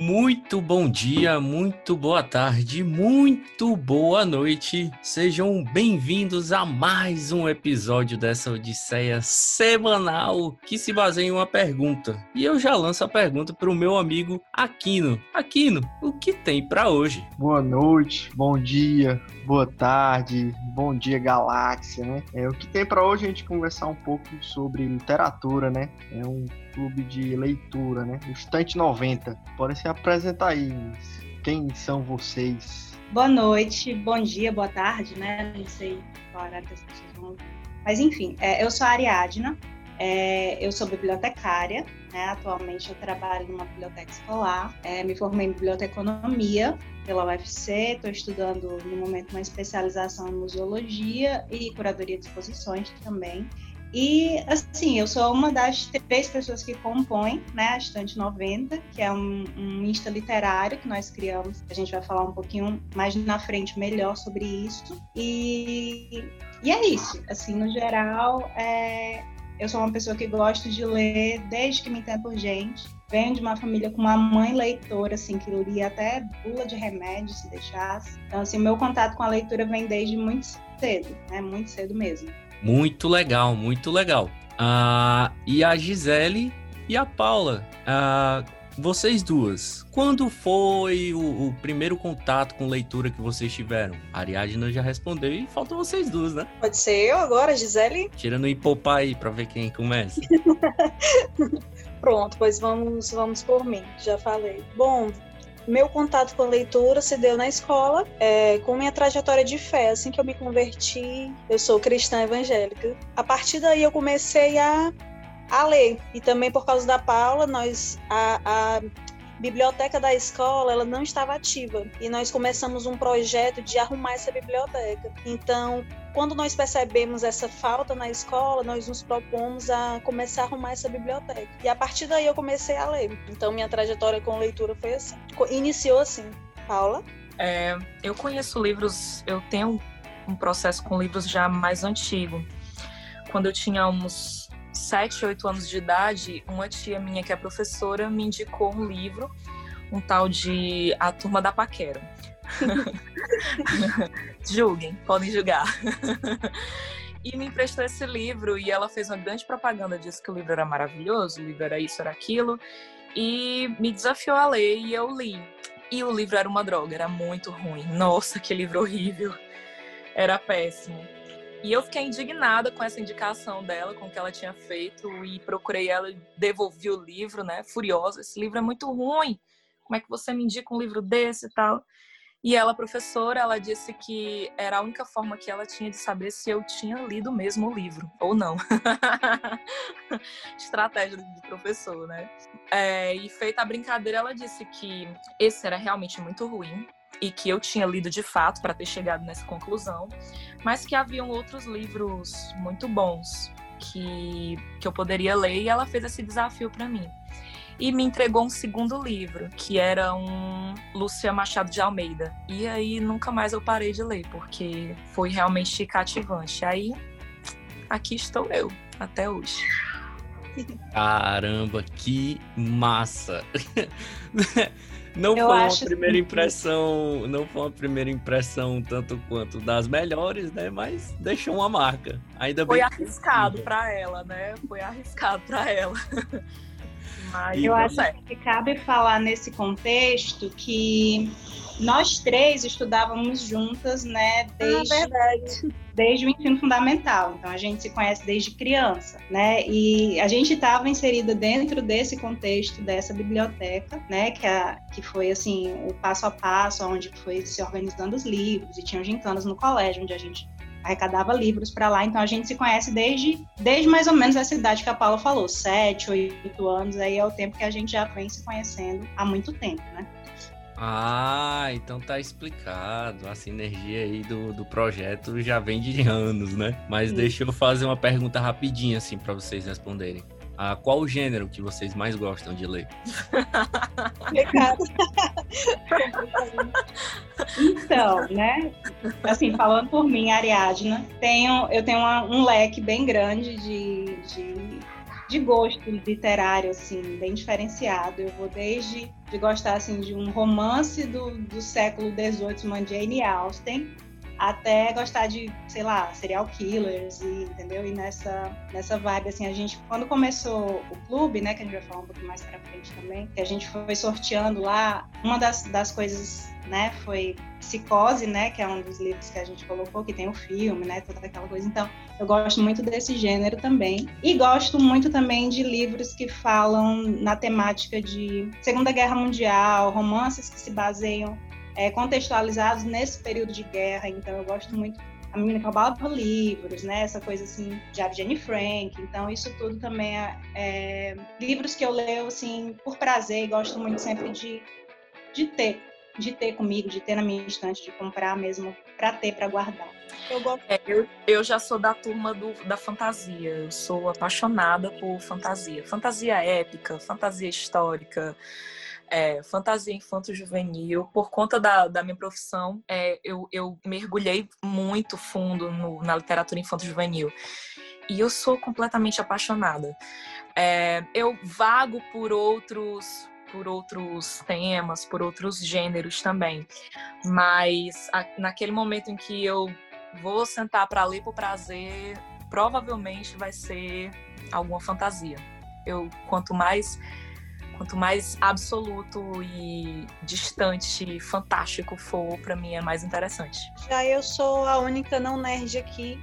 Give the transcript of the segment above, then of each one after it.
Muito bom dia, muito boa tarde, muito boa noite. Sejam bem-vindos a mais um episódio dessa Odisseia semanal que se baseia em uma pergunta. E eu já lanço a pergunta para o meu amigo Aquino. Aquino, o que tem para hoje? Boa noite, bom dia, boa tarde, bom dia galáxia, né? É, o que tem para hoje a gente conversar um pouco sobre literatura, né? É um clube de leitura, né? O Estante 90. Podem se apresentar aí. Quem são vocês? Boa noite, bom dia, boa tarde, né? Não sei qual horário que as pessoas vão ouvir. Mas enfim, é, eu sou a Ariadna, é, eu sou bibliotecária, né? atualmente eu trabalho numa biblioteca escolar, é, me formei em biblioteconomia pela UFC, estou estudando no momento uma especialização em museologia e curadoria de exposições também. E, assim, eu sou uma das três pessoas que compõem né, a Estante 90, que é um, um Insta literário que nós criamos. A gente vai falar um pouquinho mais na frente melhor sobre isso. E, e é isso. Assim, no geral, é, eu sou uma pessoa que gosto de ler desde que me entendo por gente. Venho de uma família com uma mãe leitora, assim, que lia até bula de remédio, se deixasse. Então, assim, meu contato com a leitura vem desde muito cedo, né? Muito cedo mesmo. Muito legal, muito legal. Ah, e a Gisele e a Paula, ah, vocês duas, quando foi o, o, primeiro contato com leitura que vocês tiveram? A Ariadna já respondeu e faltam vocês duas, né? Pode ser eu agora, Gisele? Tirando o hipopá aí pra ver quem começa. Pronto, pois vamos, vamos por mim, já falei. Bom, meu contato com a leitura se deu na escola, é, com minha trajetória de fé. Assim que eu me converti, eu sou cristã evangélica. A partir daí eu comecei a, a ler. E também por causa da Paula, nós a, a biblioteca da escola ela não estava ativa e nós começamos um projeto de arrumar essa biblioteca. Então, quando nós percebemos essa falta na escola, nós nos propomos a começar a arrumar essa biblioteca. E a partir daí eu comecei a ler. Então, minha trajetória com leitura foi assim. Iniciou assim. Paula? É, eu conheço livros, eu tenho um processo com livros já mais antigo. Quando eu tinha uns 7, 8 anos de idade, uma tia minha que é professora me indicou um livro, um tal de A Turma da Paquera. Julguem, podem julgar. e me emprestou esse livro e ela fez uma grande propaganda, disse que o livro era maravilhoso, o livro era isso, era aquilo, e me desafiou a ler e eu li. E o livro era uma droga, era muito ruim. Nossa, que livro horrível. Era péssimo. E eu fiquei indignada com essa indicação dela, com o que ela tinha feito, e procurei ela devolvi o livro, né? Furiosa, esse livro é muito ruim. Como é que você me indica um livro desse e tal? E ela, professora, ela disse que era a única forma que ela tinha de saber se eu tinha lido mesmo o livro ou não. Estratégia do professor, né? É, e feita a brincadeira, ela disse que esse era realmente muito ruim, e que eu tinha lido de fato para ter chegado nessa conclusão, mas que haviam outros livros muito bons que, que eu poderia ler e ela fez esse desafio para mim. E me entregou um segundo livro, que era um Lúcia Machado de Almeida. E aí nunca mais eu parei de ler, porque foi realmente cativante. Aí aqui estou eu, até hoje. Caramba, que massa! Não eu foi uma primeira impressão, não foi uma primeira impressão tanto quanto das melhores, né? Mas deixou uma marca. Ainda foi arriscado para ela, né? Foi arriscado para ela. Mas eu acho que cabe falar nesse contexto que nós três estudávamos juntas, né? Ah, desde, ah, verdade. Desde o ensino fundamental. Então a gente se conhece desde criança, né? E a gente estava inserida dentro desse contexto dessa biblioteca, né? Que, a, que foi assim o passo a passo, onde foi se organizando os livros e tinham gincanas no colégio, onde a gente arrecadava livros para lá, então a gente se conhece desde, desde mais ou menos essa idade que a Paula falou, sete, oito anos, aí é o tempo que a gente já vem se conhecendo há muito tempo, né? Ah, então tá explicado. A sinergia aí do, do projeto já vem de anos, né? Mas Sim. deixa eu fazer uma pergunta rapidinha, assim, para vocês responderem. Ah, qual o gênero que vocês mais gostam de ler? então, né? Assim, falando por mim, Ariadna, tenho, eu tenho uma, um leque bem grande de, de de gosto literário, assim, bem diferenciado. Eu vou desde de gostar, assim, de um romance do, do século XVIII, uma Jane Austen, até gostar de, sei lá, serial killers, e, entendeu? E nessa, nessa vibe, assim, a gente, quando começou o clube, né, que a gente vai falar um pouco mais pra frente também, que a gente foi sorteando lá, uma das, das coisas, né, foi Psicose, né, que é um dos livros que a gente colocou, que tem o filme, né, toda aquela coisa. Então, eu gosto muito desse gênero também. E gosto muito também de livros que falam na temática de Segunda Guerra Mundial, romances que se baseiam é, contextualizados nesse período de guerra. Então, eu gosto muito. A menina que roubava livros, né? Essa coisa assim de Jenny Frank. Então, isso tudo também é, é, livros que eu leio assim por prazer e gosto muito sempre de, de ter, de ter comigo, de ter na minha estante, de comprar mesmo para ter, para guardar. Eu, gosto... é, eu, eu, já sou da turma do, da fantasia. Eu sou apaixonada por fantasia. Fantasia épica, fantasia histórica é, fantasia infanto-juvenil. Por conta da, da minha profissão, é, eu, eu mergulhei muito fundo no, na literatura infanto-juvenil. E eu sou completamente apaixonada. É, eu vago por outros por outros temas, por outros gêneros também. Mas a, naquele momento em que eu vou sentar para ler por prazer, provavelmente vai ser alguma fantasia. Eu quanto mais Quanto mais absoluto e distante, fantástico for, para mim é mais interessante. Já eu sou a única não nerd aqui.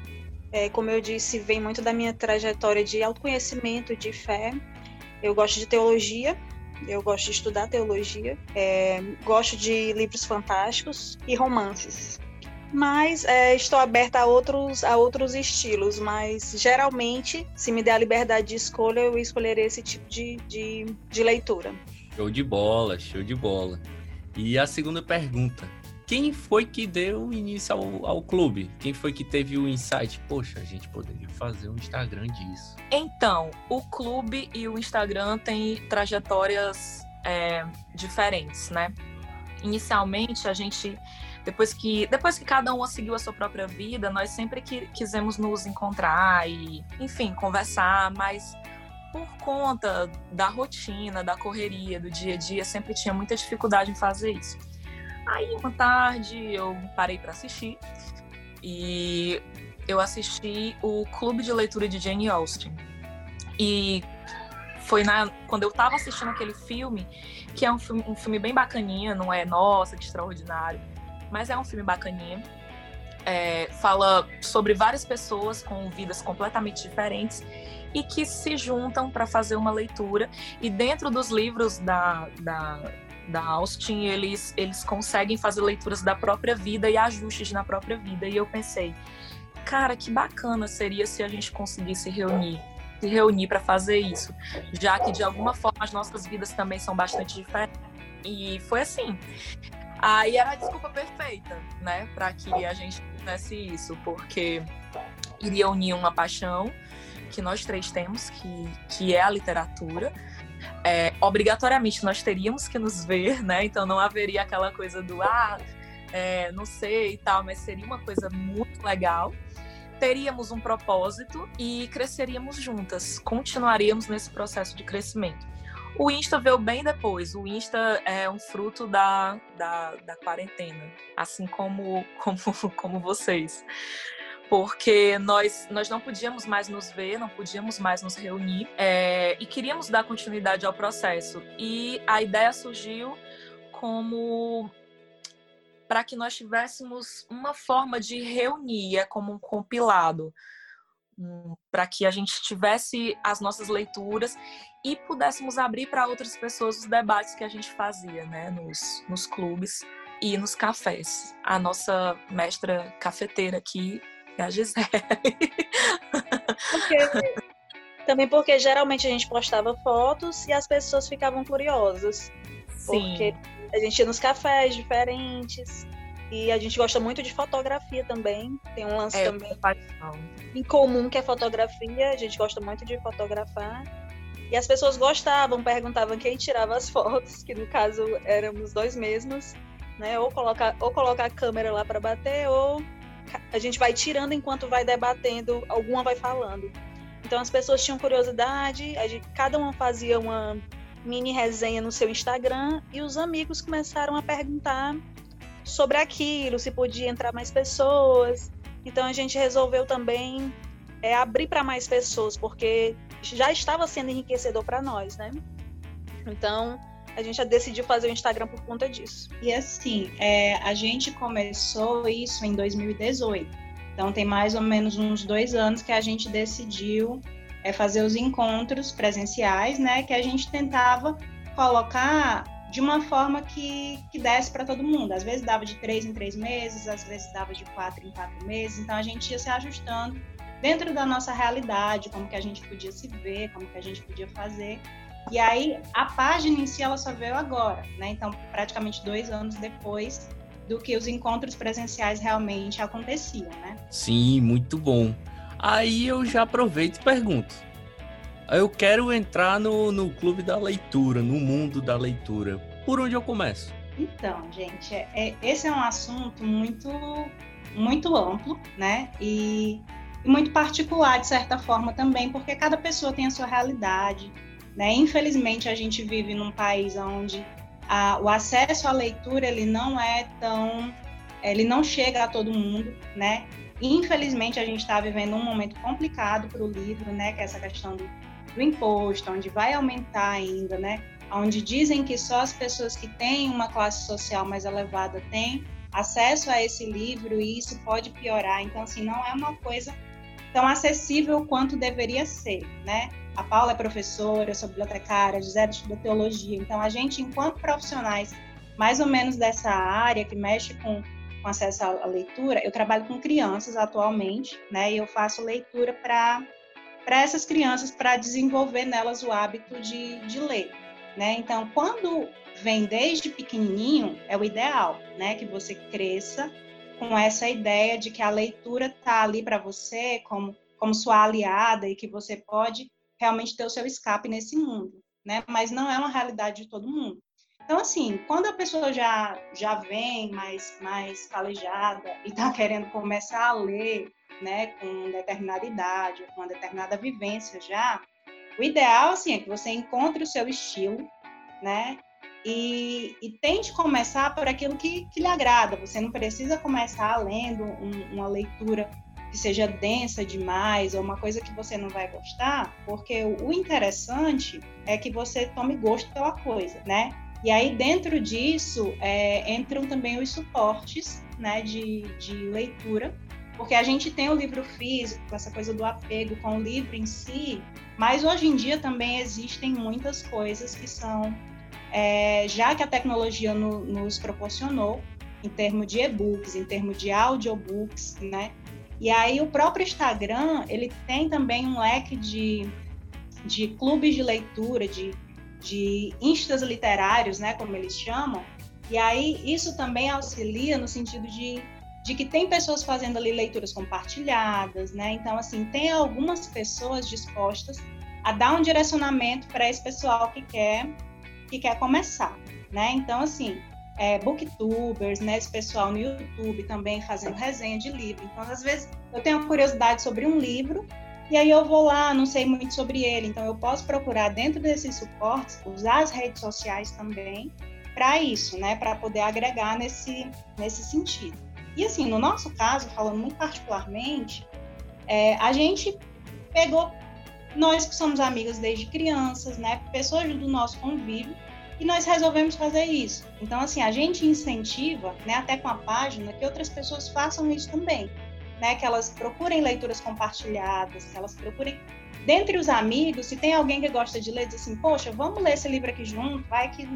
É, como eu disse, vem muito da minha trajetória de autoconhecimento, de fé. Eu gosto de teologia, eu gosto de estudar teologia, é, gosto de livros fantásticos e romances mas é, estou aberta a outros, a outros estilos. Mas geralmente, se me der a liberdade de escolha, eu escolherei esse tipo de, de, de leitura. Show de bola, show de bola. E a segunda pergunta: quem foi que deu início ao, ao clube? Quem foi que teve o insight? Poxa, a gente poderia fazer um Instagram disso. Então, o clube e o Instagram têm trajetórias é, diferentes, né? Inicialmente, a gente depois que depois que cada um seguiu a sua própria vida, nós sempre que, quisemos nos encontrar e, enfim, conversar, mas por conta da rotina, da correria, do dia a dia, sempre tinha muita dificuldade em fazer isso. Aí, uma tarde, eu parei para assistir e eu assisti o Clube de Leitura de Jane Austen. E foi na, quando eu estava assistindo aquele filme, que é um filme, um filme bem bacaninha, não é, nossa, que extraordinário mas é um filme bacaninha. É, fala sobre várias pessoas com vidas completamente diferentes e que se juntam para fazer uma leitura. E dentro dos livros da, da, da Austin, eles, eles conseguem fazer leituras da própria vida e ajustes na própria vida. E eu pensei, cara, que bacana seria se a gente conseguisse reunir se reunir para fazer isso, já que de alguma forma as nossas vidas também são bastante diferentes. E foi assim. Aí era a desculpa perfeita, né, para que a gente fizesse isso, porque iria unir uma paixão que nós três temos, que, que é a literatura. É, obrigatoriamente nós teríamos que nos ver, né? Então não haveria aquela coisa do ah, é, não sei e tal, mas seria uma coisa muito legal. Teríamos um propósito e cresceríamos juntas, continuaríamos nesse processo de crescimento. O Insta veio bem depois. O Insta é um fruto da, da, da quarentena, assim como, como, como vocês. Porque nós, nós não podíamos mais nos ver, não podíamos mais nos reunir é, e queríamos dar continuidade ao processo. E a ideia surgiu como para que nós tivéssemos uma forma de reunir, é como um compilado para que a gente tivesse as nossas leituras e pudéssemos abrir para outras pessoas os debates que a gente fazia, né, nos, nos clubes e nos cafés. A nossa mestra cafeteira aqui é a Gisele. Também porque geralmente a gente postava fotos e as pessoas ficavam curiosas. Sim. Porque a gente ia nos cafés diferentes, e a gente gosta muito de fotografia também. Tem um lance é, também em comum que é fotografia. A gente gosta muito de fotografar. E as pessoas gostavam, perguntavam quem tirava as fotos, que no caso éramos dois mesmos, né? Ou colocar, ou colocar a câmera lá para bater, ou a gente vai tirando enquanto vai debatendo, alguma vai falando. Então as pessoas tinham curiosidade, a gente, cada uma fazia uma mini resenha no seu Instagram e os amigos começaram a perguntar sobre aquilo, se podia entrar mais pessoas. Então a gente resolveu também é, abrir para mais pessoas, porque já estava sendo enriquecedor para nós, né? Então a gente já decidiu fazer o Instagram por conta disso. E assim, é, a gente começou isso em 2018. Então tem mais ou menos uns dois anos que a gente decidiu é, fazer os encontros presenciais, né? Que a gente tentava colocar de uma forma que, que desse para todo mundo. Às vezes dava de três em três meses, às vezes dava de quatro em quatro meses. Então a gente ia se ajustando dentro da nossa realidade, como que a gente podia se ver, como que a gente podia fazer. E aí a página em si ela só veio agora, né? Então praticamente dois anos depois do que os encontros presenciais realmente aconteciam, né? Sim, muito bom. Aí eu já aproveito e pergunto: eu quero entrar no, no clube da leitura, no mundo da leitura. Por onde eu começo? Então, gente, é, é, esse é um assunto muito, muito amplo, né? E, e, muito particular, de certa forma, também, porque cada pessoa tem a sua realidade, né? Infelizmente, a gente vive num país onde a, o acesso à leitura, ele não é tão... Ele não chega a todo mundo, né? Infelizmente, a gente está vivendo um momento complicado para o livro, né? Que é essa questão do do imposto, onde vai aumentar ainda, né? Onde dizem que só as pessoas que têm uma classe social mais elevada têm acesso a esse livro e isso pode piorar. Então, assim, não é uma coisa tão acessível quanto deveria ser, né? A Paula é professora, eu sou bibliotecária, Gisele estuda teologia. Então, a gente, enquanto profissionais mais ou menos dessa área que mexe com, com acesso à leitura, eu trabalho com crianças atualmente, né? E eu faço leitura para para essas crianças, para desenvolver nelas o hábito de, de ler. Né? Então, quando vem desde pequenininho, é o ideal, né? Que você cresça com essa ideia de que a leitura está ali para você como, como sua aliada e que você pode realmente ter o seu escape nesse mundo, né? Mas não é uma realidade de todo mundo. Então, assim, quando a pessoa já, já vem mais, mais calejada e está querendo começar a ler né, com determinada idade, com uma determinada vivência já, o ideal, assim, é que você encontre o seu estilo, né, e, e tente começar por aquilo que, que lhe agrada. Você não precisa começar lendo um, uma leitura que seja densa demais ou uma coisa que você não vai gostar, porque o, interessante é que você tome gosto pela coisa, né? E aí, dentro disso, é, entram também os suportes né, de, de leitura, porque a gente tem o livro físico, essa coisa do apego com o livro em si, mas hoje em dia também existem muitas coisas que são, é, já que a tecnologia no, nos proporcionou, em termos de e-books, em termos de audiobooks, né? E aí o próprio Instagram, ele tem também um leque de, de clubes de leitura, de, de instas literários, né, como eles chamam, e aí isso também auxilia no sentido de de que tem pessoas fazendo ali leituras compartilhadas, né? Então, assim, tem algumas pessoas dispostas a dar um direcionamento para esse pessoal que quer que quer começar, né? Então, assim, é, booktubers, né? Esse pessoal no YouTube também fazendo resenha de livro. Então, às vezes, eu tenho curiosidade sobre um livro e aí eu vou lá, não sei muito sobre ele. Então, eu posso procurar dentro desses suportes, usar as redes sociais também para isso, né? Para poder agregar nesse, nesse sentido. E assim, no nosso caso, falando muito particularmente, é, a gente pegou nós que somos amigas desde crianças, né, pessoas do nosso convívio, e nós resolvemos fazer isso. Então, assim, a gente incentiva, né, até com a página, que outras pessoas façam isso também, né, que elas procurem leituras compartilhadas, que elas procurem dentre os amigos, se tem alguém que gosta de ler, diz assim, poxa, vamos ler esse livro aqui junto, vai que,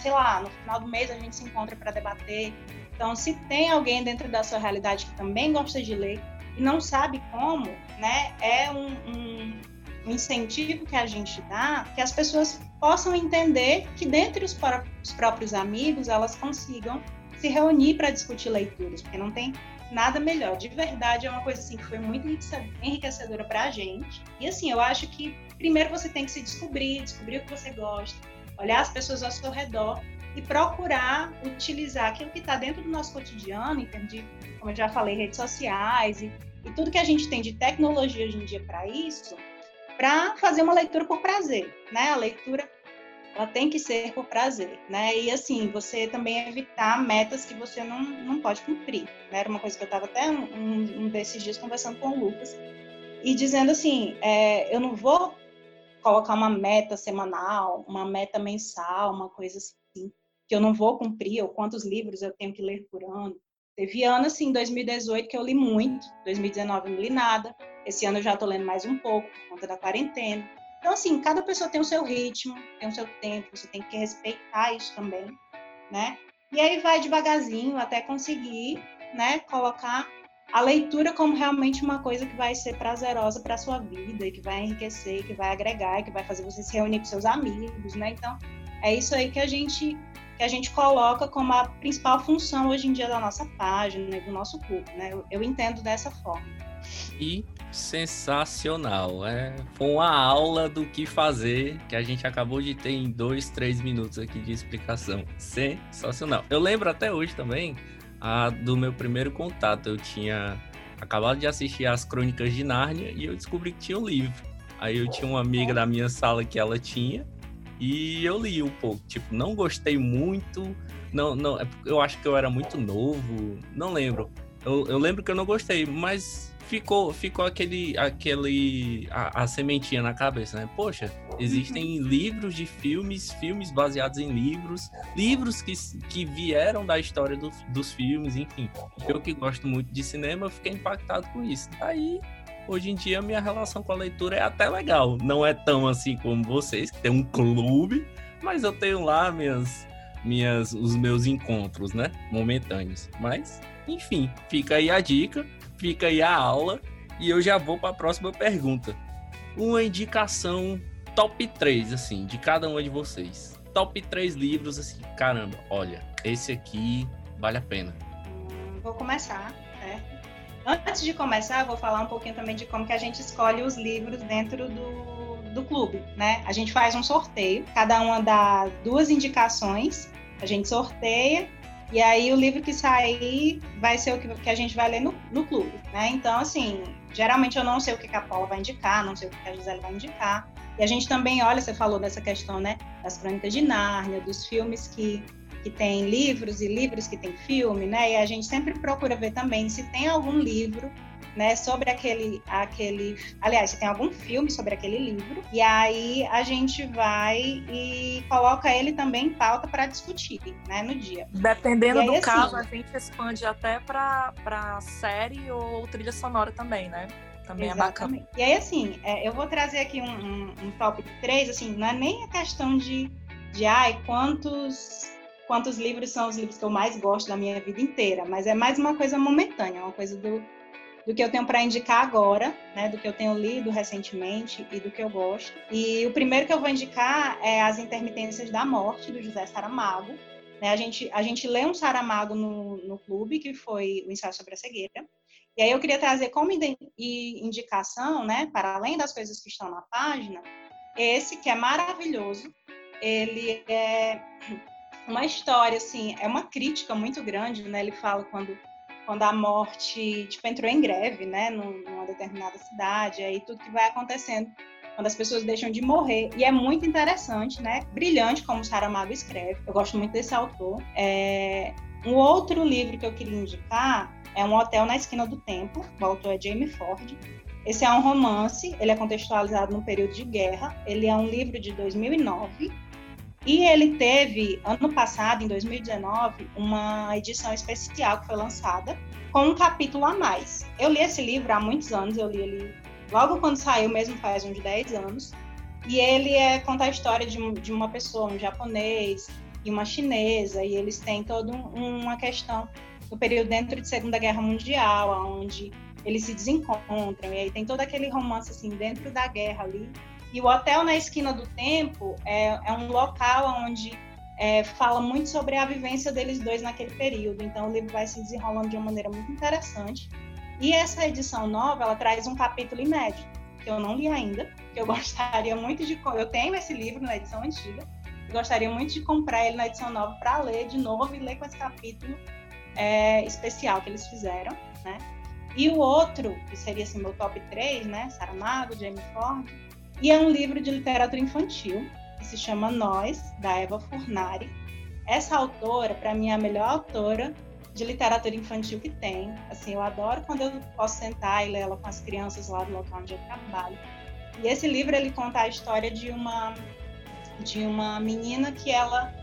sei lá, no final do mês a gente se encontra para debater, então, se tem alguém dentro da sua realidade que também gosta de ler e não sabe como, né, é um, um, incentivo que a gente dá que as pessoas possam entender que dentre os, os próprios amigos elas consigam se reunir para discutir leituras, porque não tem nada melhor. De verdade, é uma coisa assim que foi muito enriquecedora para a gente. E assim, eu acho que primeiro você tem que se descobrir, descobrir o que você gosta, olhar as pessoas ao seu redor e procurar utilizar aquilo que está dentro do nosso cotidiano, em termos de, como eu já falei, redes sociais e, e tudo que a gente tem de tecnologia hoje em dia para isso, para fazer uma leitura por prazer, né? A leitura ela tem que ser por prazer, né? E assim, você também evitar metas que você não, não pode cumprir. Né? Era uma coisa que eu estava até um, um, desses dias conversando com o Lucas e dizendo assim, é, eu não vou colocar uma meta semanal, uma meta mensal, uma coisa assim que eu não vou cumprir, ou quantos livros eu tenho que ler por ano. Teve ano, assim, 2018 que eu li muito, 2019 eu não li nada, esse ano eu já estou lendo mais um pouco, por conta da quarentena. Então, assim, cada pessoa tem o seu ritmo, tem o seu tempo, você tem que respeitar isso também, né? E aí vai devagarzinho até conseguir, né, colocar a leitura como realmente uma coisa que vai ser prazerosa para a sua vida, que vai enriquecer, que vai agregar, que vai fazer você se reunir com seus amigos, né? Então, é isso aí que a gente que a gente coloca como a principal função hoje em dia da nossa página, do nosso clube, né? Eu, eu entendo dessa forma. E sensacional. É, foi uma aula do que fazer que a gente acabou de ter em dois, três minutos aqui de explicação. Sensacional. Eu lembro até hoje também a, do meu primeiro contato. Eu tinha acabado de assistir as Crônicas de Nárnia e eu descobri que tinha um livro. Aí eu tinha uma amiga da minha sala que ela tinha e eu li um pouco. Tipo, não gostei muito. Não, não, é eu acho que eu era muito novo. Não lembro. Eu, eu lembro que eu não gostei, mas ficou, ficou aquele, aquele a, a, sementinha na cabeça, né? Poxa, existem uhum. livros de filmes, filmes baseados em livros, livros que, que vieram da história do, dos filmes, enfim. Eu que gosto muito de cinema, fiquei impactado com isso. Aí, hoje em dia, minha relação com a leitura é até legal. Não é tão assim como vocês, que tem um clube, mas eu tenho lá minhas, minhas, os meus encontros, né? Momentâneos. Mas, enfim, fica aí a dica fica aí a aula e eu já vou para a próxima pergunta. Uma indicação top 3, assim, de cada uma de vocês. Top 3 livros, assim, caramba, olha, esse aqui vale a pena. Vou começar? Antes de começar, vou falar um pouquinho também de como que a gente escolhe os livros dentro do, do clube, né? A gente faz um sorteio, cada uma dá duas indicações, a gente sorteia e aí o livro que sair vai ser o que, que a gente vai ler no, no clube, né? Então, assim, geralmente eu não sei o que a Paula vai indicar, não sei o que a Gisele vai indicar. E a gente também olha, você falou dessa questão, né? Das crônicas de Nárnia, dos filmes que, que tem livros e livros que tem filme, né? E a gente sempre procura ver também se tem algum livro né, sobre aquele, aquele. Aliás, se tem algum filme sobre aquele livro, e aí a gente vai e coloca ele também em pauta para discutir, né, no dia. Dependendo aí, do assim, caso, a gente expande até para série ou trilha sonora também, né? Também exatamente. é bacana. E aí, assim, é, eu vou trazer aqui um, um, um top 3, assim, não é nem a questão de, de ai, quantos quantos livros são os livros que eu mais gosto da minha vida inteira, mas é mais uma coisa momentânea, uma coisa do, do que eu tenho para indicar agora, né, do que eu tenho lido recentemente e do que eu gosto. E o primeiro que eu vou indicar é As Intermitências da Morte, do José Saramago. Né, a, gente, a gente lê um Saramago no, no clube, que foi o ensaio sobre a cegueira. E aí eu queria trazer como indicação, né, para além das coisas que estão na página, esse que é maravilhoso. Ele é uma história, assim, é uma crítica muito grande, né? Ele fala quando quando a morte tipo, entrou em greve, né, numa determinada cidade, aí tudo que vai acontecendo quando as pessoas deixam de morrer. E é muito interessante, né? Brilhante como Saramago escreve. Eu gosto muito desse autor. É... Um outro livro que eu queria indicar é Um Hotel na Esquina do Tempo. O autor é Jamie Ford. Esse é um romance, ele é contextualizado no período de guerra. Ele é um livro de 2009 e ele teve, ano passado, em 2019, uma edição especial que foi lançada com um capítulo a mais. Eu li esse livro há muitos anos, eu li ele logo quando saiu, mesmo faz uns 10 anos. E ele é, conta a história de, de uma pessoa, um japonês e uma chinesa, e eles têm toda um, uma questão no período dentro de Segunda Guerra Mundial, onde eles se desencontram, e aí tem todo aquele romance assim dentro da guerra ali, e o Hotel na Esquina do Tempo é, é um local onde é, fala muito sobre a vivência deles dois naquele período. Então, o livro vai se desenrolando de uma maneira muito interessante. E essa edição nova, ela traz um capítulo inédito, que eu não li ainda, que eu gostaria muito de... Eu tenho esse livro na edição antiga, gostaria muito de comprar ele na edição nova para ler de novo e ler com esse capítulo é, especial que eles fizeram, né? E o outro, que seria assim, meu top 3, né? Saramago, Jamie Ford, E é um livro de literatura infantil, que se chama Nós, da Eva Furnari. Essa autora, para mim, é a melhor autora de literatura infantil que tem. Assim, eu adoro quando eu posso sentar e ler ela com as crianças lá do local onde eu trabalho. E esse livro ele conta a história de uma de uma menina que ela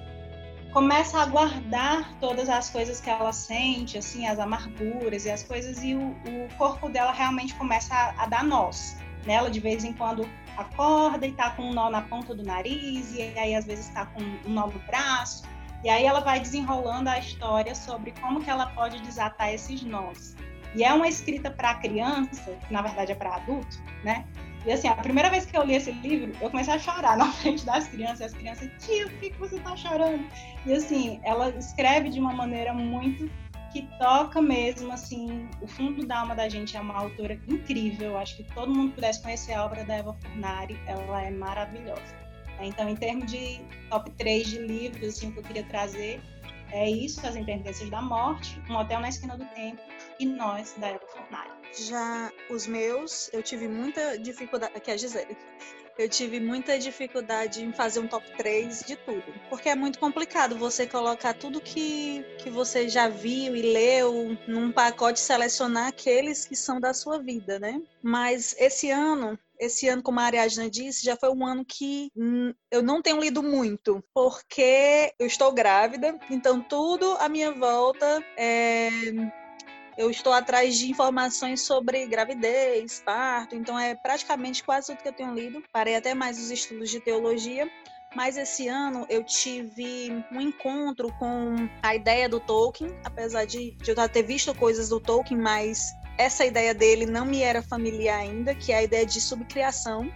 começa a guardar todas as coisas que ela sente, assim, as amarguras e as coisas, e o, o corpo dela realmente começa a, a dar nós. Nela, de vez em quando, acorda e tá com um nó na ponta do nariz, e aí às vezes está com um nó no braço, e aí ela vai desenrolando a história sobre como que ela pode desatar esses nós. E é uma escrita para criança, que na verdade é para adulto, né? E assim, a primeira vez que eu li esse livro, eu comecei a chorar na frente das crianças. E as crianças, tio, por que, você está chorando? E assim, ela escreve de uma maneira muito que toca mesmo, assim, o fundo da alma da gente. É uma autora incrível. Acho que todo mundo pudesse conhecer a obra da Eva Furnari. Ela é maravilhosa. Então, em termos de top 3 de livros, assim, que eu queria trazer, é isso, As Intermitências da Morte, Um Hotel na Esquina do Tempo e Nós, da Eva Fornari. Já os meus, eu tive muita dificuldade. Aqui é a Gisele. Eu tive muita dificuldade em fazer um top 3 de tudo. Porque é muito complicado você colocar tudo que, que você já viu e leu num pacote selecionar aqueles que são da sua vida, né? Mas esse ano esse ano, como a Ariadna disse, já foi um ano que hum, eu não tenho lido muito, porque eu estou grávida, então tudo à minha volta é eu estou atrás de informações sobre gravidez, parto, então é praticamente quase tudo que eu tenho lido. Parei até mais os estudos de teologia, mas esse ano eu tive um encontro com a ideia do Tolkien, apesar de, eu já ter visto coisas do Tolkien, mas essa ideia dele não me era familiar ainda, que é a ideia de subcriação.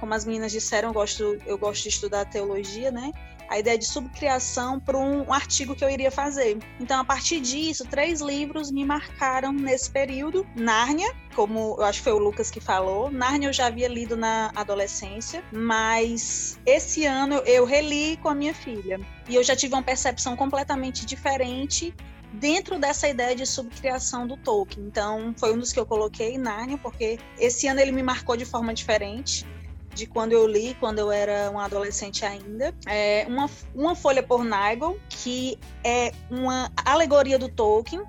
Como as meninas disseram, eu gosto, eu gosto de estudar teologia, né? A ideia de subcriação para um, artigo que eu iria fazer. Então, a partir disso, três livros me marcaram nesse período. Nárnia, como eu acho que foi o Lucas que falou. Nárnia eu já havia lido na adolescência, mas esse ano eu reli com a minha filha. E eu já tive uma percepção completamente diferente dentro dessa ideia de subcriação do Tolkien. Então, foi um dos que eu coloquei, Nárnia, porque esse ano ele me marcou de forma diferente de quando eu li, quando eu era uma adolescente ainda. É uma, uma Folha por Nigel, que é uma alegoria do Tolkien,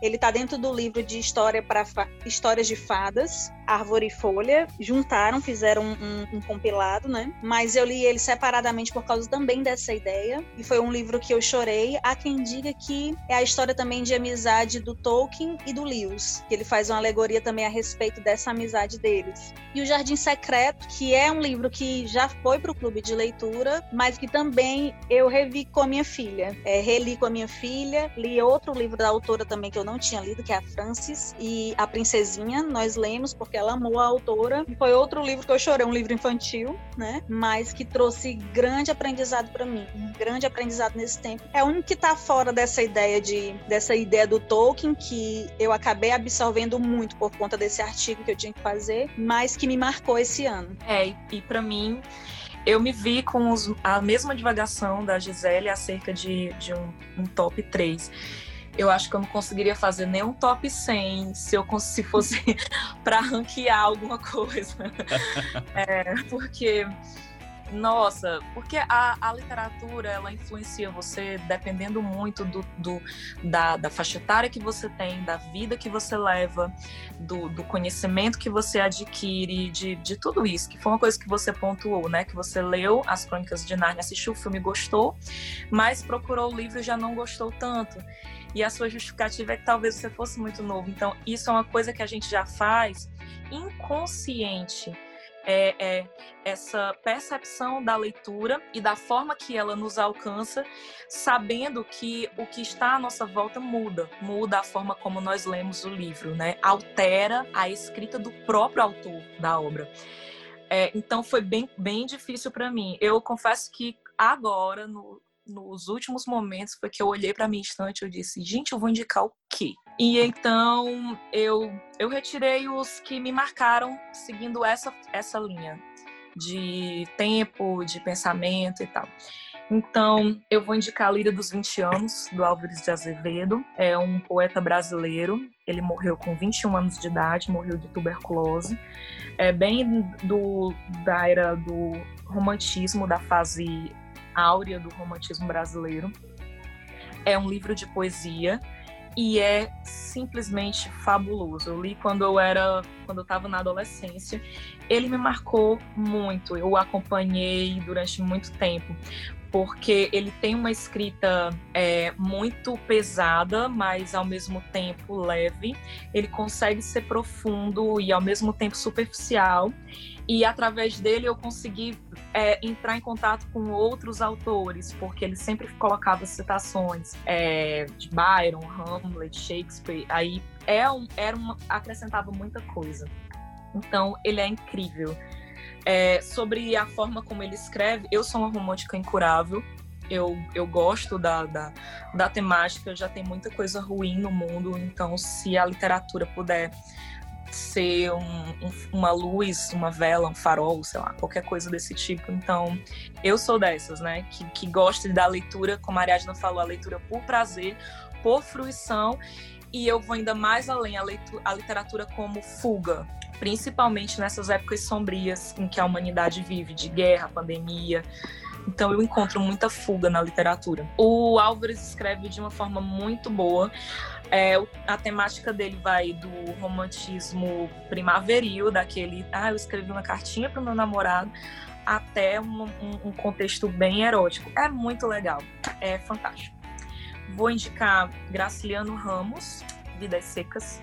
ele está dentro do livro de história para histórias de fadas, Árvore e Folha. Juntaram, fizeram um, um, um, compilado, né? Mas eu li ele separadamente por causa também dessa ideia. E foi um livro que eu chorei. Há quem diga que é a história também de amizade do Tolkien e do Lewis. Que ele faz uma alegoria também a respeito dessa amizade deles. E o Jardim Secreto, que é um livro que já foi para o clube de leitura, mas que também eu revi com a minha filha. É, reli com a minha filha, li outro livro da autora também que eu não tinha lido, que é a Francis e a Princesinha. Nós lemos porque ela amou a autora. Foi outro livro que eu chorei, um livro infantil, né? Mas que trouxe grande aprendizado para mim, um grande aprendizado nesse tempo. É um que tá fora dessa ideia de dessa ideia do Tolkien que eu acabei absorvendo muito por conta desse artigo que eu tinha que fazer, mas que me marcou esse ano. É, e para mim eu me vi com os, a mesma divagação da Gisele acerca de, de um, um top 3 eu acho que eu não conseguiria fazer nem um top 100 se eu se fosse para ranquear alguma coisa. é, porque nossa, porque a, a, literatura ela influencia você dependendo muito do, do da, da, faixa etária que você tem, da vida que você leva, do, do conhecimento que você adquire, de, de, tudo isso, que foi uma coisa que você pontuou, né? Que você leu as Crônicas de Narnia, assistiu o filme, gostou, mas procurou o livro e já não gostou tanto e a sua justificativa é que talvez você fosse muito novo. Então, isso é uma coisa que a gente já faz inconsciente. É, é, essa percepção da leitura e da forma que ela nos alcança, sabendo que o que está à nossa volta muda, muda a forma como nós lemos o livro, né? Altera a escrita do próprio autor da obra. É, então foi bem, bem difícil para mim. Eu confesso que agora, no, nos últimos momentos foi que eu olhei para minha estante e disse, gente, eu vou indicar o quê? E então eu eu retirei os que me marcaram seguindo essa essa linha de tempo, de pensamento e tal. Então, eu vou indicar a Líria dos 20 Anos, do Álvares de Azevedo. É um poeta brasileiro. Ele morreu com 21 anos de idade, morreu de tuberculose. É bem do, da era do romantismo, da fase áurea do romantismo brasileiro. É um livro de poesia e é simplesmente fabuloso. Eu li quando eu era, quando eu estava na adolescência. Ele me marcou muito. Eu o acompanhei durante muito tempo, porque ele tem uma escrita é, muito pesada, mas ao mesmo tempo leve. Ele consegue ser profundo e ao mesmo tempo superficial. E através dele eu consegui é, entrar em contato com outros autores, porque ele sempre colocava citações é, de Byron, Hamlet, Shakespeare. Aí é um, era uma, acrescentava muita coisa. Então ele é incrível. É, sobre a forma como ele escreve, eu sou uma romântica incurável. Eu, eu gosto da, da, da temática, já tem muita coisa ruim no mundo, então se a literatura puder ser um, um, uma luz, uma vela, um farol, sei lá, qualquer coisa desse tipo. Então, eu sou dessas, né? Que, que gosta da leitura, como a Ariadna falou, a leitura por prazer, por fruição. E eu vou ainda mais além, a, leitura, a literatura como fuga principalmente nessas épocas sombrias em que a humanidade vive, de guerra, pandemia. Então eu encontro muita fuga na literatura. O Álvares escreve de uma forma muito boa. É, a temática dele vai do romantismo primaveril, daquele, ah, eu escrevi uma cartinha para o meu namorado, até um, um, um contexto bem erótico. É muito legal, é fantástico. Vou indicar Graciliano Ramos, Vidas Secas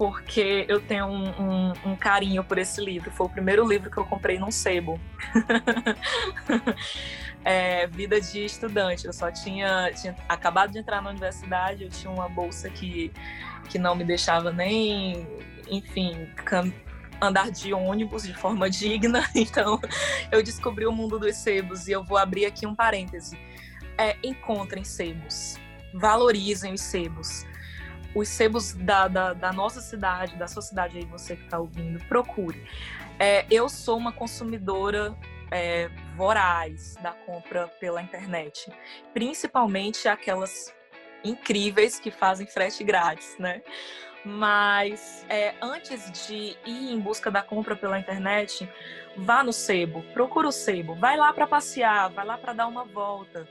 porque eu tenho um, um, um, carinho por esse livro. Foi o primeiro livro que eu comprei num sebo. é, vida de estudante. Eu só tinha, tinha acabado de entrar na universidade, eu tinha uma bolsa que, que não me deixava nem, enfim, andar de ônibus de forma digna. Então, eu descobri o mundo dos sebos e eu vou abrir aqui um parêntese. É, encontrem sebos, valorizem os sebos os sebos da, da, da, nossa cidade, da sua cidade aí, você que está ouvindo, procure. É, eu sou uma consumidora é, voraz da compra pela internet, principalmente aquelas incríveis que fazem frete grátis, né? Mas é, antes de ir em busca da compra pela internet, vá no sebo, procura o sebo, vai lá para passear, vai lá para dar uma volta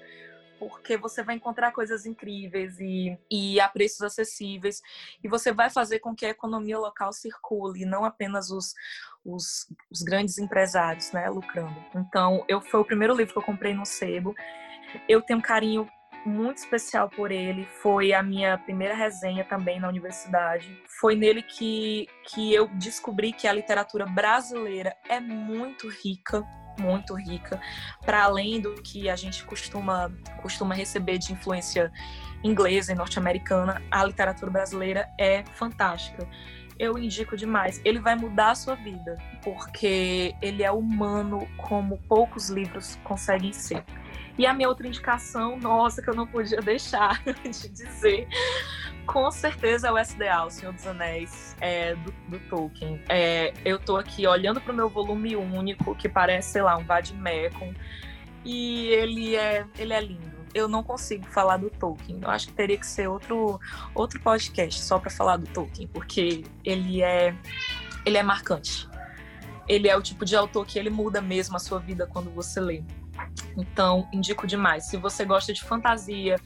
porque você vai encontrar coisas incríveis e, e a preços acessíveis, e você vai fazer com que a economia local circule, não apenas os, os, os grandes empresários, né, lucrando. Então, eu foi o primeiro livro que eu comprei no sebo. Eu tenho um carinho muito especial por ele. Foi a minha primeira resenha também na universidade. Foi nele que, que eu descobri que a literatura brasileira é muito rica, muito rica, para além do que a gente costuma, costuma receber de influência inglesa e norte-americana, a literatura brasileira é fantástica. Eu indico demais. Ele vai mudar a sua vida, porque ele é humano como poucos livros conseguem ser. E a minha outra indicação, nossa, que eu não podia deixar de dizer, com certeza é o SDA, o Senhor dos Anéis, é, do, do Tolkien. É, eu tô aqui olhando para o meu volume único, que parece, sei lá, um Vadimecum, e ele é, ele é lindo. Eu não consigo falar do Tolkien. Eu acho que teria que ser outro, outro podcast só para falar do Tolkien, porque ele é, ele é marcante. Ele é o tipo de autor que ele muda mesmo a sua vida quando você lê. Então, indico demais. Se você gosta de fantasia,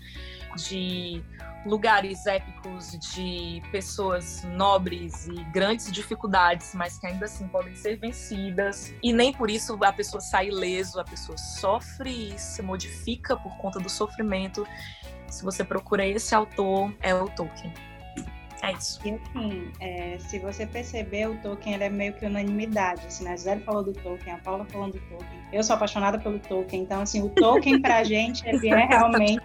de lugares épicos de pessoas nobres e grandes dificuldades, mas que ainda assim podem ser vencidas. E nem por isso a pessoa sai ileso, a pessoa sofre e se modifica por conta do sofrimento. Se você procura esse autor, é o Tolkien. É isso. E assim, é, se você perceber, o Tolkien ele é meio que unanimidade. Assim, né? A Zé falou do Tolkien, a Paula falando do Tolkien. Eu sou apaixonada pelo Tolkien. Então, assim, o Tolkien pra gente ele é realmente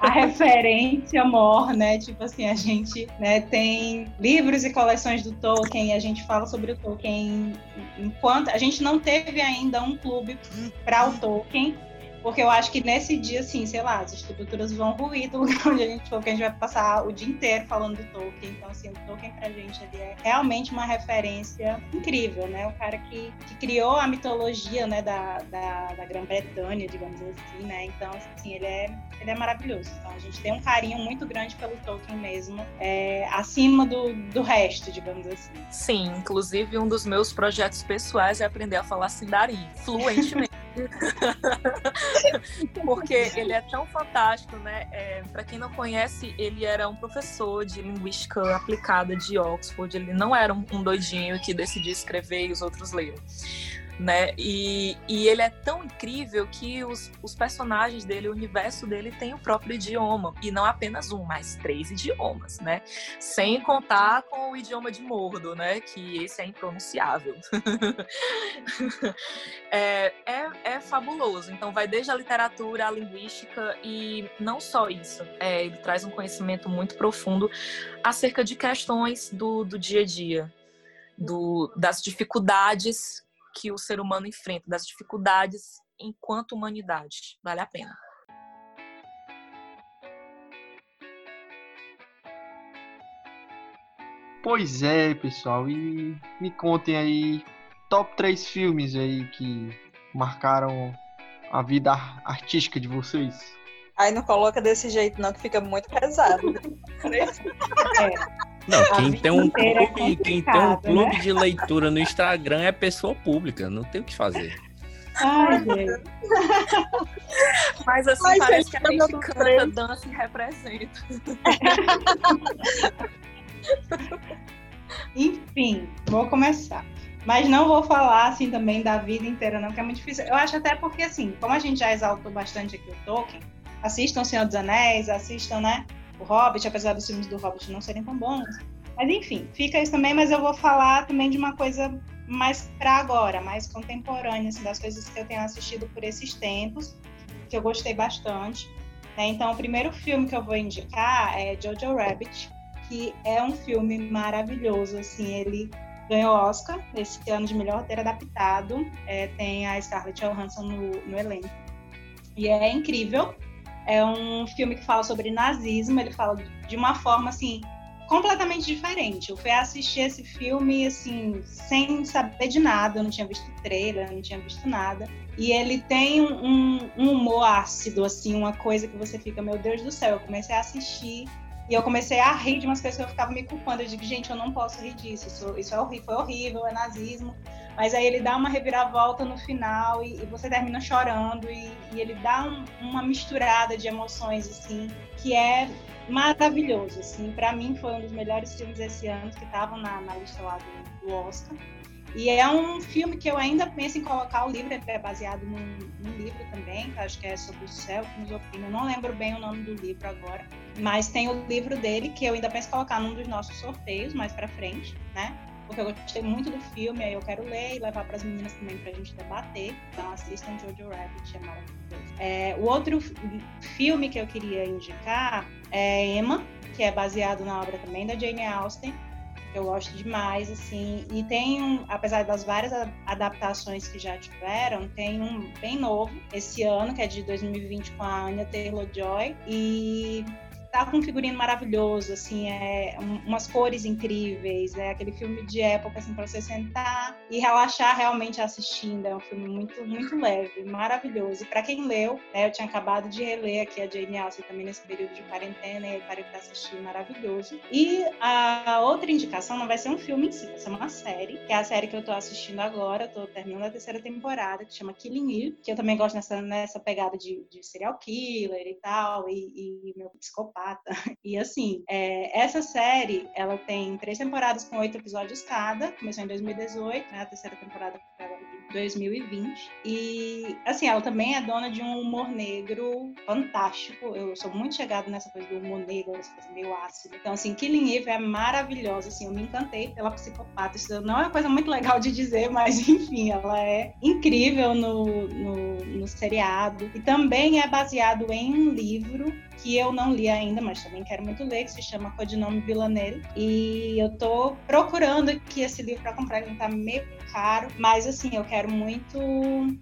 a referência maior, né? Tipo assim, a gente né, tem livros e coleções do Tolkien a gente fala sobre o Tolkien enquanto a gente não teve ainda um clube para o Tolkien porque eu acho que nesse dia, assim, sei lá, as estruturas vão ruir do lugar onde a gente for, porque a gente vai passar o dia inteiro falando do Tolkien. Então, assim, o Tolkien pra gente ele é realmente uma referência incrível, né? O cara que, que criou a mitologia, né, da, da, da Grã-Bretanha, digamos assim, né? Então, assim, ele é, ele é maravilhoso. Então, a gente tem um carinho muito grande pelo Tolkien mesmo, é, acima do, do resto, digamos assim. Sim, inclusive um dos meus projetos pessoais é aprender a falar Sindarin fluentemente. Porque ele é tão fantástico, né? É, para quem não conhece, ele era um professor de linguística aplicada de Oxford. Ele não era um, um doidinho que decidia escrever e os outros leram né? E, e ele é tão incrível que os, os personagens dele, o universo dele tem o próprio idioma. E não apenas um, mas três idiomas, né? Sem contar com o idioma de Mordo, né? Que esse é impronunciável. é, é, é, fabuloso. Então vai desde a literatura, a linguística e não só isso. É, ele traz um conhecimento muito profundo acerca de questões do, do dia a dia. Do, das dificuldades que o ser humano enfrenta, das dificuldades enquanto humanidade. Vale a pena. Pois é, pessoal, e me contem aí top 3 filmes aí que marcaram a vida artística de vocês. Aí não coloca desse jeito não, que fica muito pesado. é. Não, quem tem um é clube, é quem tem um clube né? de leitura no Instagram é pessoa pública, não tem o que fazer. Ai, gente. Mas assim, Ai, parece gente, que a gente canta, dança e representa. Enfim, vou começar. Mas não vou falar assim também da vida inteira, não, que é muito difícil. Eu acho até porque, assim, como a gente já exaltou bastante aqui o Tolkien, assistam Senhor dos Anéis, assistam, né? O Hobbit, apesar dos filmes do Hobbit não serem tão bons. Mas enfim, fica isso também, mas eu vou falar também de uma coisa mais para agora, mais contemporânea, assim, das coisas que eu tenho assistido por esses tempos, que eu gostei bastante. Né? Então, o primeiro filme que eu vou indicar é Jojo Rabbit, que é um filme maravilhoso, assim, ele ganhou Oscar esse ano de melhor roteiro adaptado, é, tem a Scarlett Johansson no, no elenco. E é incrível, é um filme que fala sobre nazismo, ele fala de uma forma assim completamente diferente. Eu fui assistir esse filme assim sem saber de nada, eu não tinha visto trailer, não tinha visto nada. E ele tem um, um humor ácido, assim, uma coisa que você fica, meu Deus do céu. Eu comecei a assistir e eu comecei a rir de umas coisas que eu ficava me culpando. Eu digo, gente, eu não posso rir disso, isso, isso é horrível, foi horrível, é nazismo. Mas aí ele dá uma reviravolta no final e, e você termina chorando e, e ele dá um, uma misturada de emoções assim que é maravilhoso. Assim, para mim foi um dos melhores filmes esse ano que estavam na, na, lista lá do, do, Oscar. E é um filme que eu ainda penso em colocar o livro, é baseado num, num livro também, que acho que é sobre o céu que nos. Eu não lembro bem o nome do livro agora, mas tem o livro dele que eu ainda penso em colocar num dos nossos sorteios mais para frente, né? porque eu gostei muito do filme, aí eu quero ler e levar para as meninas também para a gente debater. Então assistam Jojo Rabbit, é maravilhoso. É, o outro filme que eu queria indicar é Emma, que é baseado na obra também da Jane Austen, eu gosto demais, assim, e tem um, apesar das várias adaptações que já tiveram, tem um bem novo esse ano, que é de 2020 com a Anya Taylor-Joy, e tá com um figurino maravilhoso, assim, é um, umas cores incríveis, é aquele filme de época, assim, para você sentar e relaxar realmente assistindo. É um filme muito, muito leve, maravilhoso. E para quem leu, né, eu tinha acabado de reler aqui a Jane Austen também nesse período de quarentena e parei para assistir, maravilhoso. E a outra indicação não vai ser um filme em si, vai ser uma série, que é a série que eu tô assistindo agora, tô terminando a terceira temporada, que chama Killing Eve, que eu também gosto nessa, nessa pegada de, de serial killer e tal, e, e meu psicopata E assim, é, essa série, ela tem três temporadas com oito episódios cada. Começou em 2018, né? A terceira temporada foi de 2020. E assim, ela também é dona de um humor negro fantástico. Eu sou muito chegada nessa coisa do humor negro, essa coisa meio ácido. Então, assim, Killing Eve é maravilhosa. Assim, eu me encantei pela psicopata. Isso não é uma coisa muito legal de dizer, mas enfim, ela é incrível no, no, no seriado. E também é baseado em um livro que eu não li ainda, mas também quero muito ler, que se chama Codinome Villanelle. E eu tô procurando aqui esse livro para comprar, ele tá meio caro. Mas assim, eu quero muito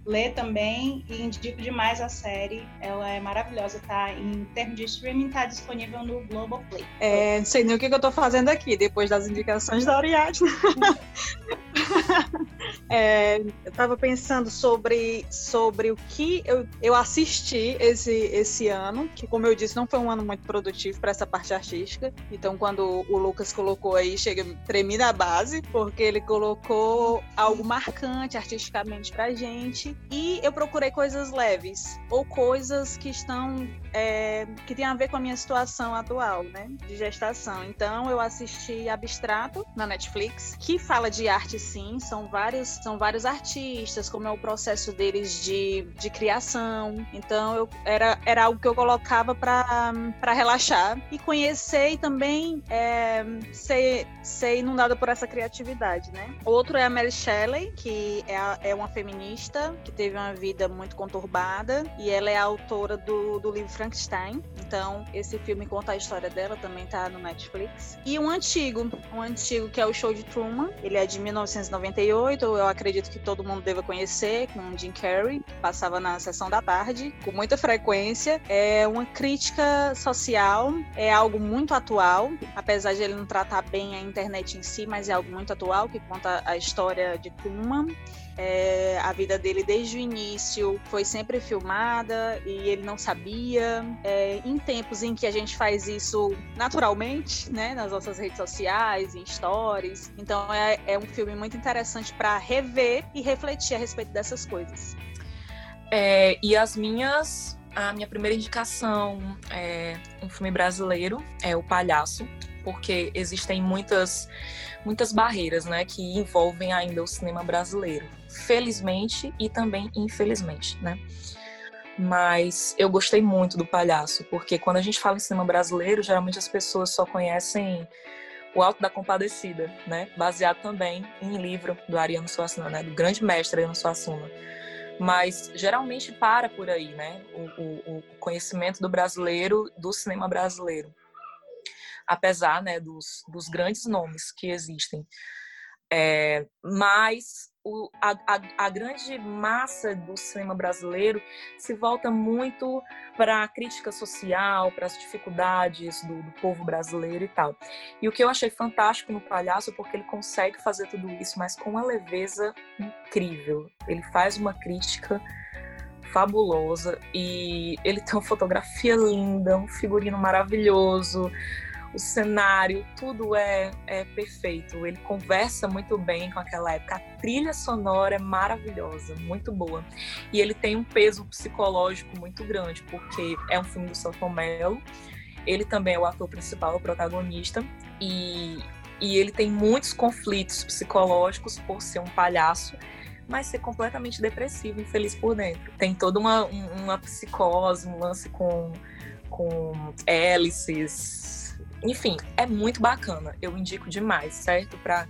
ler também e indico demais a série. Ela é maravilhosa, tá? Em termos de streaming, tá disponível no Globoplay. É, não sei nem o que, que eu tô fazendo aqui, depois das indicações da Ariadne. É, eu estava pensando sobre, sobre o que eu, eu assisti esse, esse ano, que, como eu disse, não foi um ano muito produtivo para essa parte artística. Então, quando o Lucas colocou aí, chega tremi na base, porque ele colocou algo marcante artisticamente para gente. E eu procurei coisas leves, ou coisas que estão é, que tem a ver com a minha situação atual, né, de gestação. Então, eu assisti Abstrato na Netflix, que fala de arte, sim. São vários são vários artistas, como é o processo deles de, de criação. Então, eu, era, era algo que eu colocava para relaxar e conhecer e também é, ser, ser inundada por essa criatividade, né? Outro é a Mary Shelley, que é, a, é uma feminista que teve uma vida muito conturbada e ela é autora do, do livro Frankenstein. Então, esse filme conta a história dela, também tá no Netflix. E um antigo, um antigo que é o Show de Truman. Ele é de 1998, eu eu acredito que todo mundo deva conhecer, com Jim Carrey, que passava na sessão da tarde, com muita frequência. É uma crítica social, é algo muito atual, apesar de ele não tratar bem a internet em si, mas é algo muito atual, que conta a história de Truman é, a vida dele desde o início foi sempre filmada e ele não sabia. É, em tempos em que a gente faz isso naturalmente, né, nas nossas redes sociais, em stories. Então é, é um filme muito interessante para rever e refletir a respeito dessas coisas. É, e as minhas, a minha primeira indicação é um filme brasileiro, é O Palhaço, porque existem muitas muitas barreiras, né, que envolvem ainda o cinema brasileiro felizmente e também infelizmente, né? Mas eu gostei muito do Palhaço, porque quando a gente fala em cinema brasileiro, geralmente as pessoas só conhecem o Alto da Compadecida, né? Baseado também em livro do Ariano Suassuna, né? Do grande mestre Ariano Suassuna. Mas geralmente para por aí, né? O, o, o conhecimento do brasileiro, do cinema brasileiro. Apesar, né, dos, dos grandes nomes que existem. É, mas o, a, a, a, grande massa do cinema brasileiro se volta muito para a crítica social, para as dificuldades do, do, povo brasileiro e tal. E o que eu achei fantástico no Palhaço, porque ele consegue fazer tudo isso, mas com uma leveza incrível. Ele faz uma crítica fabulosa e ele tem uma fotografia linda, um figurino maravilhoso, o cenário, tudo é, é perfeito. Ele conversa muito bem com aquela época. A trilha sonora é maravilhosa, muito boa. E ele tem um peso psicológico muito grande, porque é um filme do São Melo. Ele também é o ator principal, o protagonista. E, e ele tem muitos conflitos psicológicos por ser um palhaço mas ser completamente depressivo, infeliz por dentro. Tem toda uma, uma psicose, um lance com, com hélices, enfim, é muito bacana. Eu indico demais, certo? Para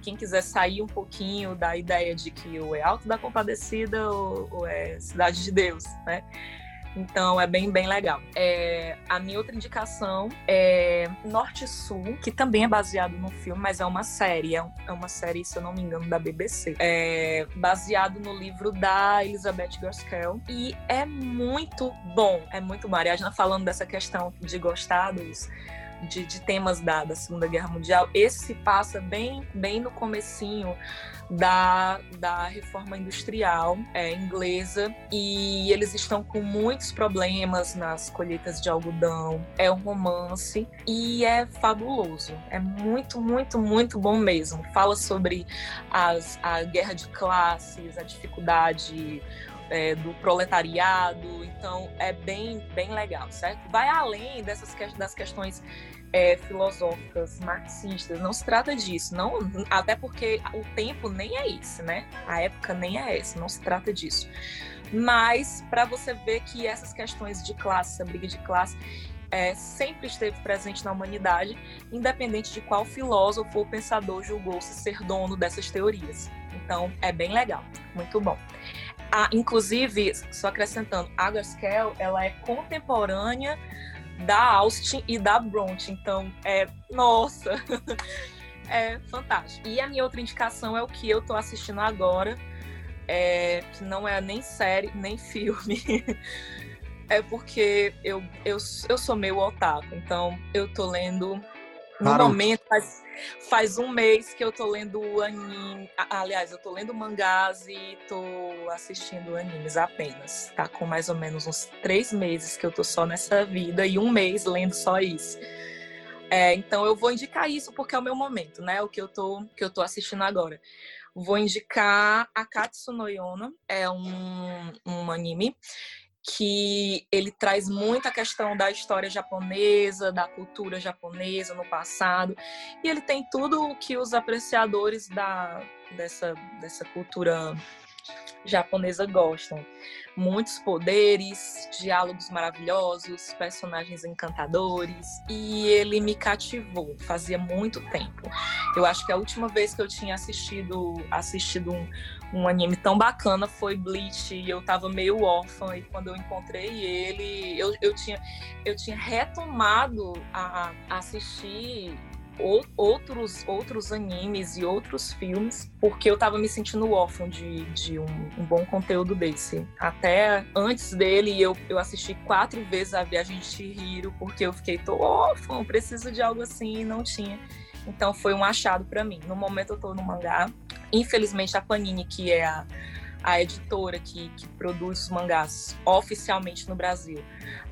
quem quiser sair um pouquinho da ideia de que ou é Alto da Compadecida ou, ou é Cidade de Deus, né? Então é bem, bem legal. É, a minha outra indicação é Norte Sul, que também é baseado no filme, mas é uma série. É, é uma série, se eu não me engano, da BBC. É baseado no livro da Elizabeth Gaskell. E é muito bom. É muito bom. A falando dessa questão de gostar dos de, de temas da, da, Segunda Guerra Mundial, esse se passa bem, bem no comecinho da, da reforma industrial é, inglesa e eles estão com muitos problemas nas colheitas de algodão. É um romance e é fabuloso. É muito, muito, muito bom mesmo. Fala sobre as, a guerra de classes, a dificuldade é, do proletariado, então é bem, bem legal, certo? Vai além dessas das questões é, filosóficas, marxistas, não se trata disso, não, até porque o tempo nem é esse, né? A época nem é essa, não se trata disso. Mas para você ver que essas questões de classe, essa briga de classe, é, sempre esteve presente na humanidade, independente de qual filósofo ou pensador julgou-se ser dono dessas teorias. Então, é bem legal, muito bom. Ah, inclusive, só acrescentando, a Gaskell, ela é contemporânea da Austin e da Bronte. Então, é, nossa, é fantástico. E a minha outra indicação é o que eu tô assistindo agora, é, que não é nem série, nem filme. é porque eu, eu, eu sou meio otaku, então eu tô lendo. No momento, faz, faz um mês que eu tô lendo anime. Aliás, eu tô lendo mangás e tô assistindo animes apenas. Tá com mais ou menos uns três meses que eu tô só nessa vida e um mês lendo só isso. É, então eu vou indicar isso porque é o meu momento, né? O que eu tô, que eu tô assistindo agora. Vou indicar Akatsu no Yona, é um, um anime que ele traz muita questão da história japonesa, da cultura japonesa no passado, e ele tem tudo o que os apreciadores da, dessa, dessa cultura japonesa gostam. Muitos poderes, diálogos maravilhosos, personagens encantadores, e ele me cativou. Fazia muito tempo. Eu acho que a última vez que eu tinha assistido assistido um, um anime tão bacana foi Bleach e eu tava meio órfã e quando eu encontrei ele eu, eu, tinha, eu tinha retomado a, a assistir outros, outros animes e outros filmes porque eu tava me sentindo órfã de, de um, um bom conteúdo desse. Até antes dele eu, eu assisti quatro vezes a Viagem de Chihiro porque eu fiquei, tô órfã, preciso de algo assim e não tinha. Então foi um achado para mim. No momento eu tô no mangá. Infelizmente a Panini, que é a, a editora que, que produz os mangás oficialmente no Brasil,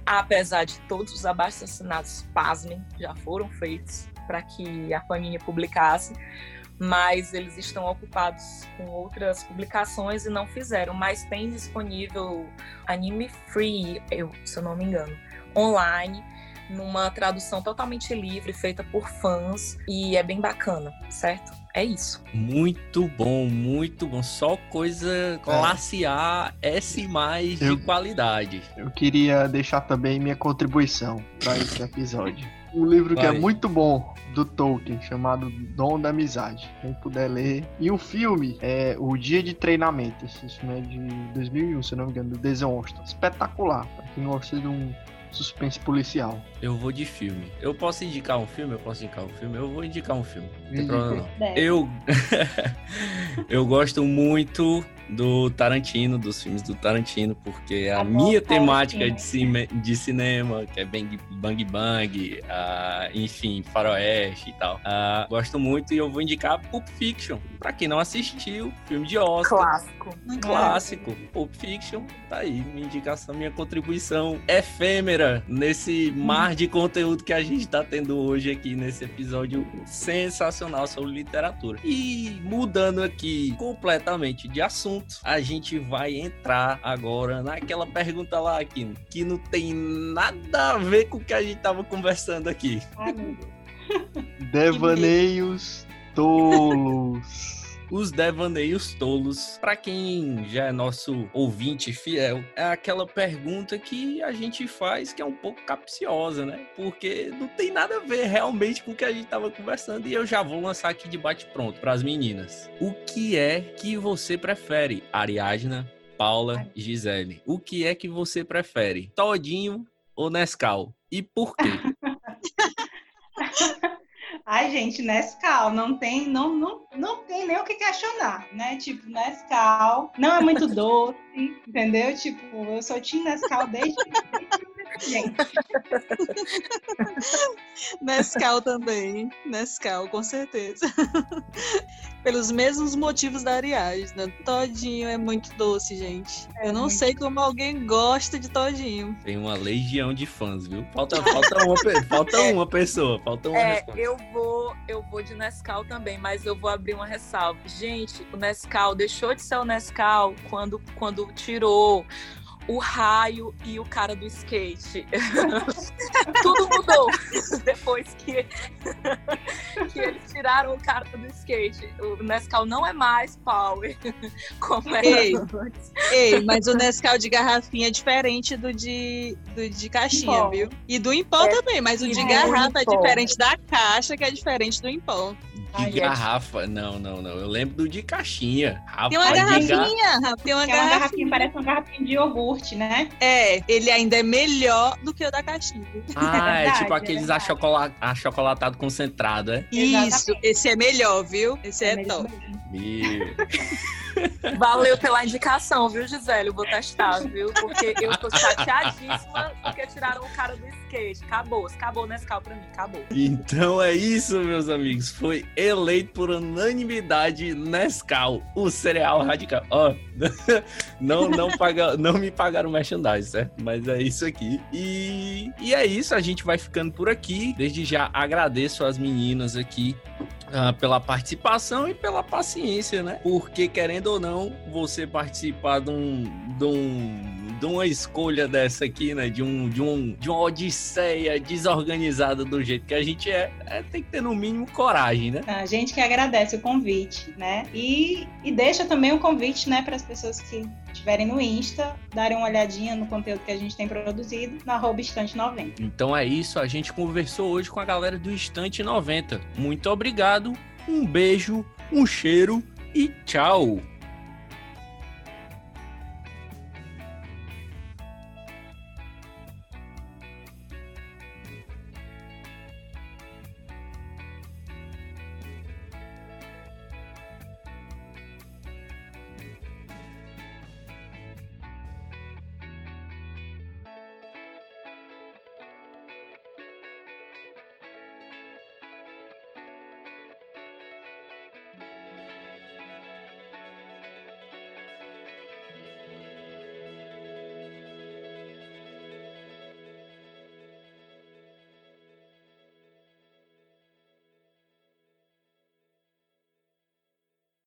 apesar de todos os abaixo assinados, pasmem, já foram feitos para que a Panini publicasse, mas eles estão ocupados com outras publicações e não fizeram. Mas tem disponível Anime Free, eu, se eu não me engano, online numa tradução totalmente livre, feita por fãs, e é bem bacana, certo? É isso. Muito bom, muito bom. Só coisa classe A, S mais de qualidade. Eu queria deixar também minha contribuição para esse episódio. Um livro que Vai. é muito bom do Tolkien, chamado Dom da Amizade. Quem puder ler. E o filme é O Dia de Treinamento. Esse filme é de 2001, se não me engano, do Denzel Washington. Espetacular, para quem gosta de um suspense policial. Eu vou de filme. Eu posso indicar um filme? Eu posso indicar um filme? Eu vou indicar um filme. Não tem Indica. problema não. Deve. Eu eu gosto muito do Tarantino, dos filmes do Tarantino, porque a Adoro minha Tarantino. temática de, cime- de cinema, que é Bang Bang, bang ah, enfim, faroeste e tal. ah, gosto muito e eu vou indicar Pulp Fiction. Pra quem não assistiu, filme de Oscar. Clássico. Clássico, Pulp Fiction, tá aí, minha indicação, minha contribuição efêmera nesse mar de conteúdo que a gente tá tendo hoje aqui nesse episódio sensacional sobre literatura. E mudando aqui completamente de assunto, a gente vai entrar agora naquela pergunta lá, Aquino, que não tem nada a ver com o que a gente tava conversando aqui. Deus. Devaneios tolos. Os devaneios tolos, pra quem já é nosso ouvinte fiel, é aquela pergunta que a gente faz que é um pouco capciosa, né? Porque não tem nada a ver realmente com o que a gente tava conversando e eu já vou lançar aqui de bate pronto pras meninas. O que é que você prefere, Ariadna, Paula e Gisele? O que é que você prefere, Todinho ou Nescau? E por quê? Ai, gente, Nescau, não tem, não, não, não tem nem o que questionar, né? Tipo, Nescau não é muito doce, entendeu? Tipo, eu sou Tim Nescau desde, desde gente. Nescau também. Nescau, com certeza. Pelos mesmos motivos da Ariadna. Todinho é muito doce, gente. É Eu não sei como alguém gosta de todinho. Tem uma legião de fãs, viu? Falta, falta, uma, falta uma pessoa, falta uma É, resposta. eu vou, eu vou de Nescau também, mas eu vou abrir uma ressalva. Gente, o Nescau deixou de ser o Nescau quando, quando tirou o raio e o cara do skate. Tudo mudou depois que, que eles tiraram o cara do skate. O Nescau não é mais power como era Ei. antes. Ei, mas o Nescau de garrafinha é diferente do de, do de caixinha, viu? E do em pó É, também, mas o de do garrafa é pó. diferente da caixa, que é diferente do em pó. De Ai, garrafa. Não, não, não. Eu lembro do de caixinha. Rapaz, Tem uma garrafinha, Rafa, tem uma é uma garrafinha. garrafinha, parece uma garrafinha de iogurte, né? É, ele ainda é melhor do que o da caixinha. Ah, é, verdade, tipo é aqueles verdade. achocola- achocolatado concentrado, é? Isso, Exatamente. esse é melhor, viu? Esse é mesmo top. mesmo. Meu. Valeu pela indicação, viu, Gisele? Eu vou testar, viu? Porque eu tô chateadíssima porque tiraram o cara do skate. Acabou, acabou o Nescau pra mim, acabou. Então é isso, meus amigos. Foi eleito por unanimidade Nescau, o cereal radical. Ó, não, não, paga, não me pagaram merchandising, certo? Mas é isso aqui. E, e é isso, a gente vai ficando por aqui. Desde já agradeço às meninas aqui ah, pela participação e pela paciência, né? Porque, querendo ou não, você participar de um. De um de uma escolha dessa aqui, né? De, um, de, um, de uma odisseia desorganizada do jeito que a gente é, é, tem que ter no mínimo coragem, né? A gente que agradece o convite, né? E, e deixa também o convite, né, para as pessoas que estiverem no Insta, darem uma olhadinha no conteúdo que a gente tem produzido no arroba Estante 90. Então é isso, a gente conversou hoje com a galera do Estante 90. Muito obrigado, um beijo, um cheiro e tchau!